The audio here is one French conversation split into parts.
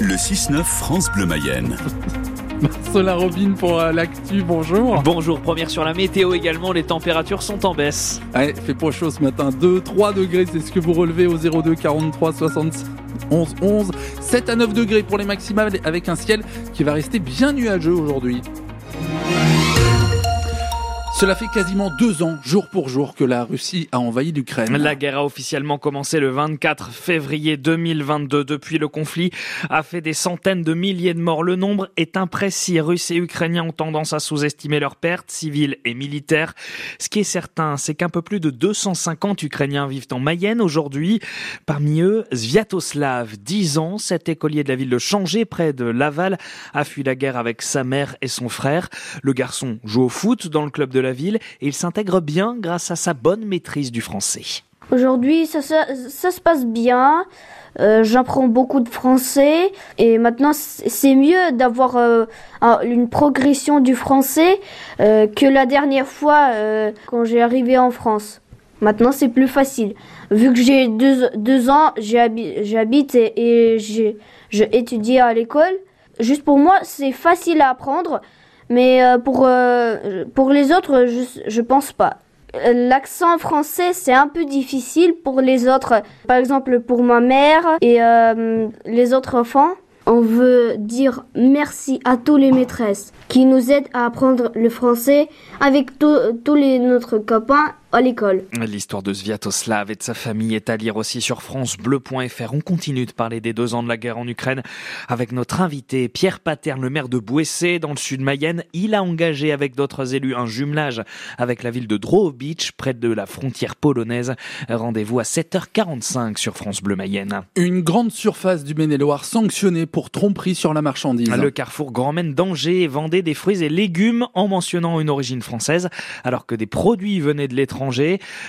Le 6-9 France Bleu Mayenne. Marcela Robin pour euh, l'actu, bonjour. Bonjour, première sur la météo également, les températures sont en baisse. Ouais, fait pas chaud ce matin, 2, 3 degrés, c'est ce que vous relevez au 02 43 60 11 11. 7 à 9 degrés pour les maximales avec un ciel qui va rester bien nuageux aujourd'hui. Cela fait quasiment deux ans, jour pour jour, que la Russie a envahi l'Ukraine. La guerre a officiellement commencé le 24 février 2022. Depuis, le conflit a fait des centaines de milliers de morts. Le nombre est imprécis. Russes et Ukrainiens ont tendance à sous-estimer leurs pertes civiles et militaires. Ce qui est certain, c'est qu'un peu plus de 250 Ukrainiens vivent en Mayenne aujourd'hui. Parmi eux, Sviatoslav, 10 ans, cet écolier de la ville de Changé, près de Laval, a fui la guerre avec sa mère et son frère. Le garçon joue au foot dans le club de la ville et il s'intègre bien grâce à sa bonne maîtrise du français. Aujourd'hui, ça, se passe bien. Euh, j'apprends beaucoup de français et maintenant c'est mieux d'avoir euh, une progression du français euh, que la dernière fois quand j'ai arrivé en France. Maintenant c'est plus facile. Vu que j'ai deux, ans, j'habite et, et à l'école. Juste pour moi, c'est facile à apprendre mais euh, pour, euh, pour les autres, je, je pense pas. L'accent français, c'est un peu difficile pour les autres. Par exemple, pour ma mère et euh, les autres enfants. On veut dire merci à tous les maîtresses qui nous aident à apprendre le français avec tous les notre copains à l'école. L'histoire de Sviatoslav et de sa famille est à lire aussi sur francebleu.fr. On continue de parler des deux ans de la guerre en Ukraine avec notre invité Pierre Paterne, le maire de Bouessé dans le sud Mayenne. Il a engagé avec d'autres élus un jumelage avec la ville de Drobich près de la frontière polonaise. Rendez-vous à 7h45 sur France Bleu Mayenne. Une grande surface du Maine-et-Loire sanctionnée pour tromperie sur la marchandise. Le carrefour Grand Maine d'Angers vendait des fruits et légumes en mentionnant une origine française alors que des produits venaient de l'étranger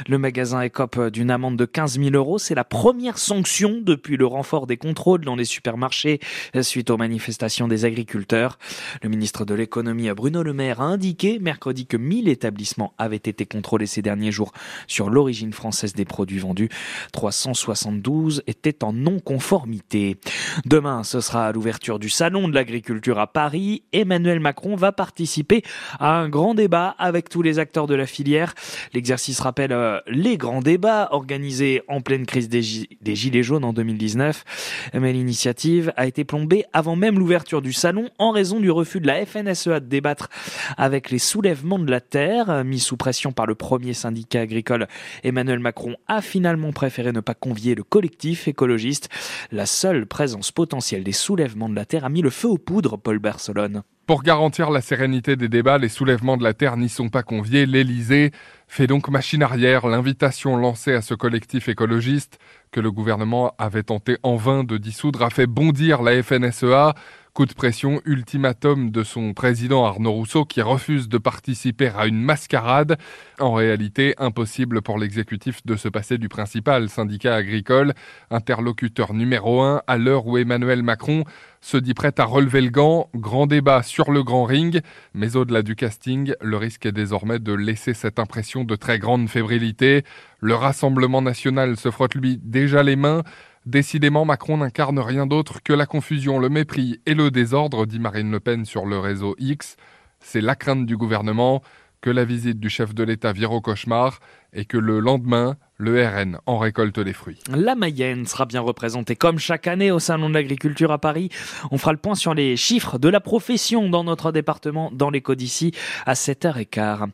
le magasin écope d'une amende de 15 000 euros. C'est la première sanction depuis le renfort des contrôles dans les supermarchés suite aux manifestations des agriculteurs. Le ministre de l'économie Bruno Le Maire a indiqué mercredi que 1000 établissements avaient été contrôlés ces derniers jours sur l'origine française des produits vendus. 372 étaient en non-conformité. Demain, ce sera à l'ouverture du Salon de l'agriculture à Paris. Emmanuel Macron va participer à un grand débat avec tous les acteurs de la filière. L'exercice se rappelle euh, les grands débats organisés en pleine crise des, Gilets jaunes en 2019. Mais l'initiative a été plombée avant même l'ouverture du salon en raison du refus de la FNSEA de débattre avec les soulèvements de la terre. Mis sous pression par le premier syndicat agricole, Emmanuel Macron a finalement préféré ne pas convier le collectif écologiste. La seule présence potentielle des soulèvements de la terre a mis le feu aux poudres, Paul Barcelone. Pour garantir la sérénité des débats, les soulèvements de la Terre n'y sont pas conviés. L'Élysée fait donc machine arrière. L'invitation lancée à ce collectif écologiste, que le gouvernement avait tenté en vain de dissoudre, a fait bondir la FNSEA. Coup de pression, ultimatum de son président Arnaud Rousseau qui refuse de participer à une mascarade. En réalité, impossible pour l'exécutif de se passer du principal syndicat agricole, interlocuteur numéro un à l'heure où Emmanuel Macron se dit prêt à relever le gant. Grand débat sur le grand ring, mais au-delà du casting, le risque est désormais de laisser cette impression de très grande fébrilité. Le Rassemblement national se frotte lui déjà les mains. Décidément, Macron n'incarne rien d'autre que la confusion, le mépris et le désordre, dit Marine Le Pen sur le réseau X. C'est la crainte du gouvernement que la visite du chef de l'État vire au cauchemar et que le lendemain, le RN en récolte les fruits. La Mayenne sera bien représentée comme chaque année au Salon de l'Agriculture à Paris. On fera le point sur les chiffres de la profession dans notre département, dans l'écho d'ici, à 7h15.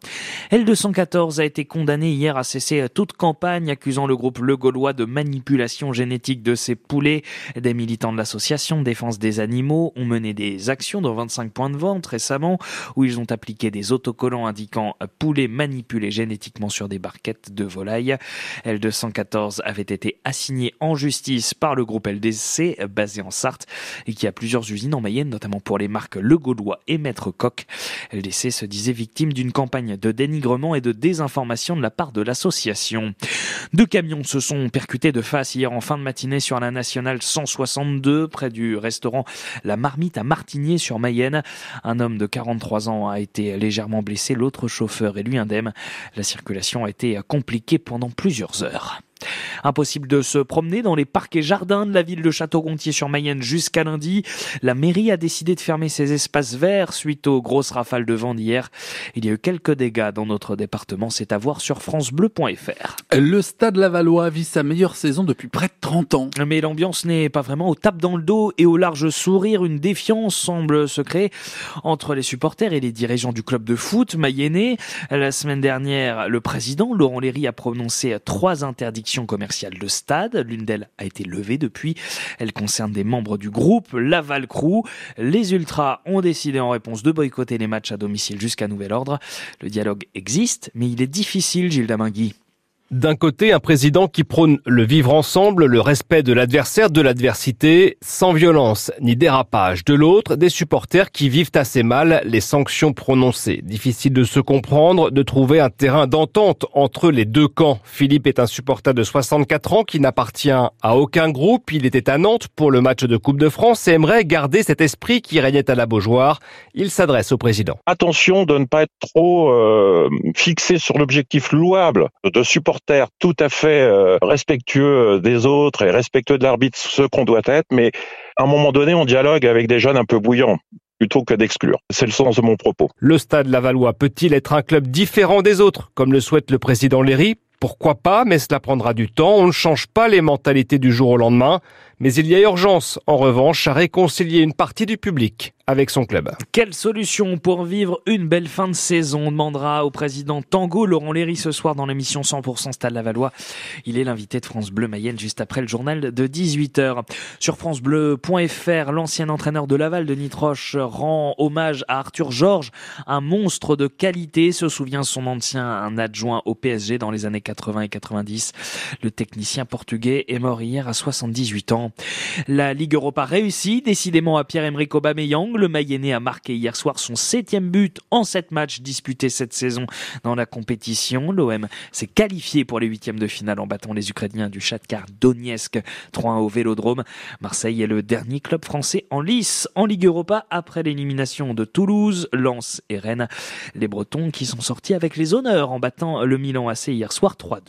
L214 a été condamné hier à cesser toute campagne accusant le groupe Le Gaulois de manipulation génétique de ses poulets. Des militants de l'association Défense des animaux ont mené des actions dans 25 points de vente récemment où ils ont appliqué des autocollants indiquant poulets manipulés génétiquement sur des barquettes de volaille. L214 avait été assigné en justice par le groupe LDC basé en Sarthe et qui a plusieurs usines en Mayenne, notamment pour les marques Le Gaulois et Maître Coq. LDC se disait victime d'une campagne de dénigrement et de désinformation de la part de l'association. Deux camions se sont percutés de face hier en fin de matinée sur la nationale 162 près du restaurant La Marmite à Martigné sur Mayenne. Un homme de 43 ans a été légèrement blessé, l'autre chauffeur est lui indemne. La circulation a été compliquée pendant plusieurs heures. Impossible de se promener dans les parcs et jardins de la ville de Château-Gontier-sur-Mayenne jusqu'à lundi. La mairie a décidé de fermer ses espaces verts suite aux grosses rafales de vent d'hier. Il y a eu quelques dégâts dans notre département, c'est à voir sur francebleu.fr. Le Stade Lavallois vit sa meilleure saison depuis près de 30 ans. Mais l'ambiance n'est pas vraiment au tape dans le dos et au large sourire. Une défiance semble se créer entre les supporters et les dirigeants du club de foot mayennais. La semaine dernière, le président Laurent Léry a prononcé trois interdictions commerciales de stade. L'une d'elles a été levée depuis. Elle concerne des membres du groupe Laval Crew. Les Ultras ont décidé en réponse de boycotter les matchs à domicile jusqu'à nouvel ordre. Le dialogue existe, mais il est difficile, Gilles Damingui. D'un côté, un président qui prône le vivre ensemble, le respect de l'adversaire, de l'adversité, sans violence ni dérapage. De l'autre, des supporters qui vivent assez mal les sanctions prononcées. Difficile de se comprendre, de trouver un terrain d'entente entre les deux camps. Philippe est un supporter de 64 ans qui n'appartient à aucun groupe. Il était à Nantes pour le match de Coupe de France et aimerait garder cet esprit qui régnait à la Beaujoire. Il s'adresse au président. Attention de ne pas être trop euh, fixé sur l'objectif louable de supporter tout à fait euh, respectueux des autres et respectueux de l'arbitre, ce qu'on doit être, mais à un moment donné, on dialogue avec des jeunes un peu bouillants plutôt que d'exclure. C'est le sens de mon propos. Le Stade Lavallois peut-il être un club différent des autres, comme le souhaite le président Léry? Pourquoi pas, mais cela prendra du temps. On ne change pas les mentalités du jour au lendemain. Mais il y a urgence, en revanche, à réconcilier une partie du public avec son club. Quelle solution pour vivre une belle fin de saison On demandera au président Tango Laurent Léry ce soir dans l'émission 100% Stade Lavallois. Il est l'invité de France Bleu Mayenne juste après le journal de 18h. Sur francebleu.fr, l'ancien entraîneur de Laval, Denis Troche, rend hommage à Arthur Georges, un monstre de qualité, se souvient son ancien adjoint au PSG dans les années 80 et 90. Le technicien portugais est mort hier à 78 La Ligue Europa réussit décidément à Pierre-Emerick Aubameyang. Le Mayennais a marqué hier soir son septième but en sept matchs disputés cette saison dans la compétition. L'OM s'est qualifié pour les huitièmes de finale en battant les Ukrainiens du Shakhtar Donetsk 3-1 au Vélodrome. Marseille est le dernier club français en lice en Ligue Europa après l'élimination de Toulouse, Lens et Rennes. Les Bretons qui sont sortis avec les honneurs en battant le Milan AC hier soir 3-2.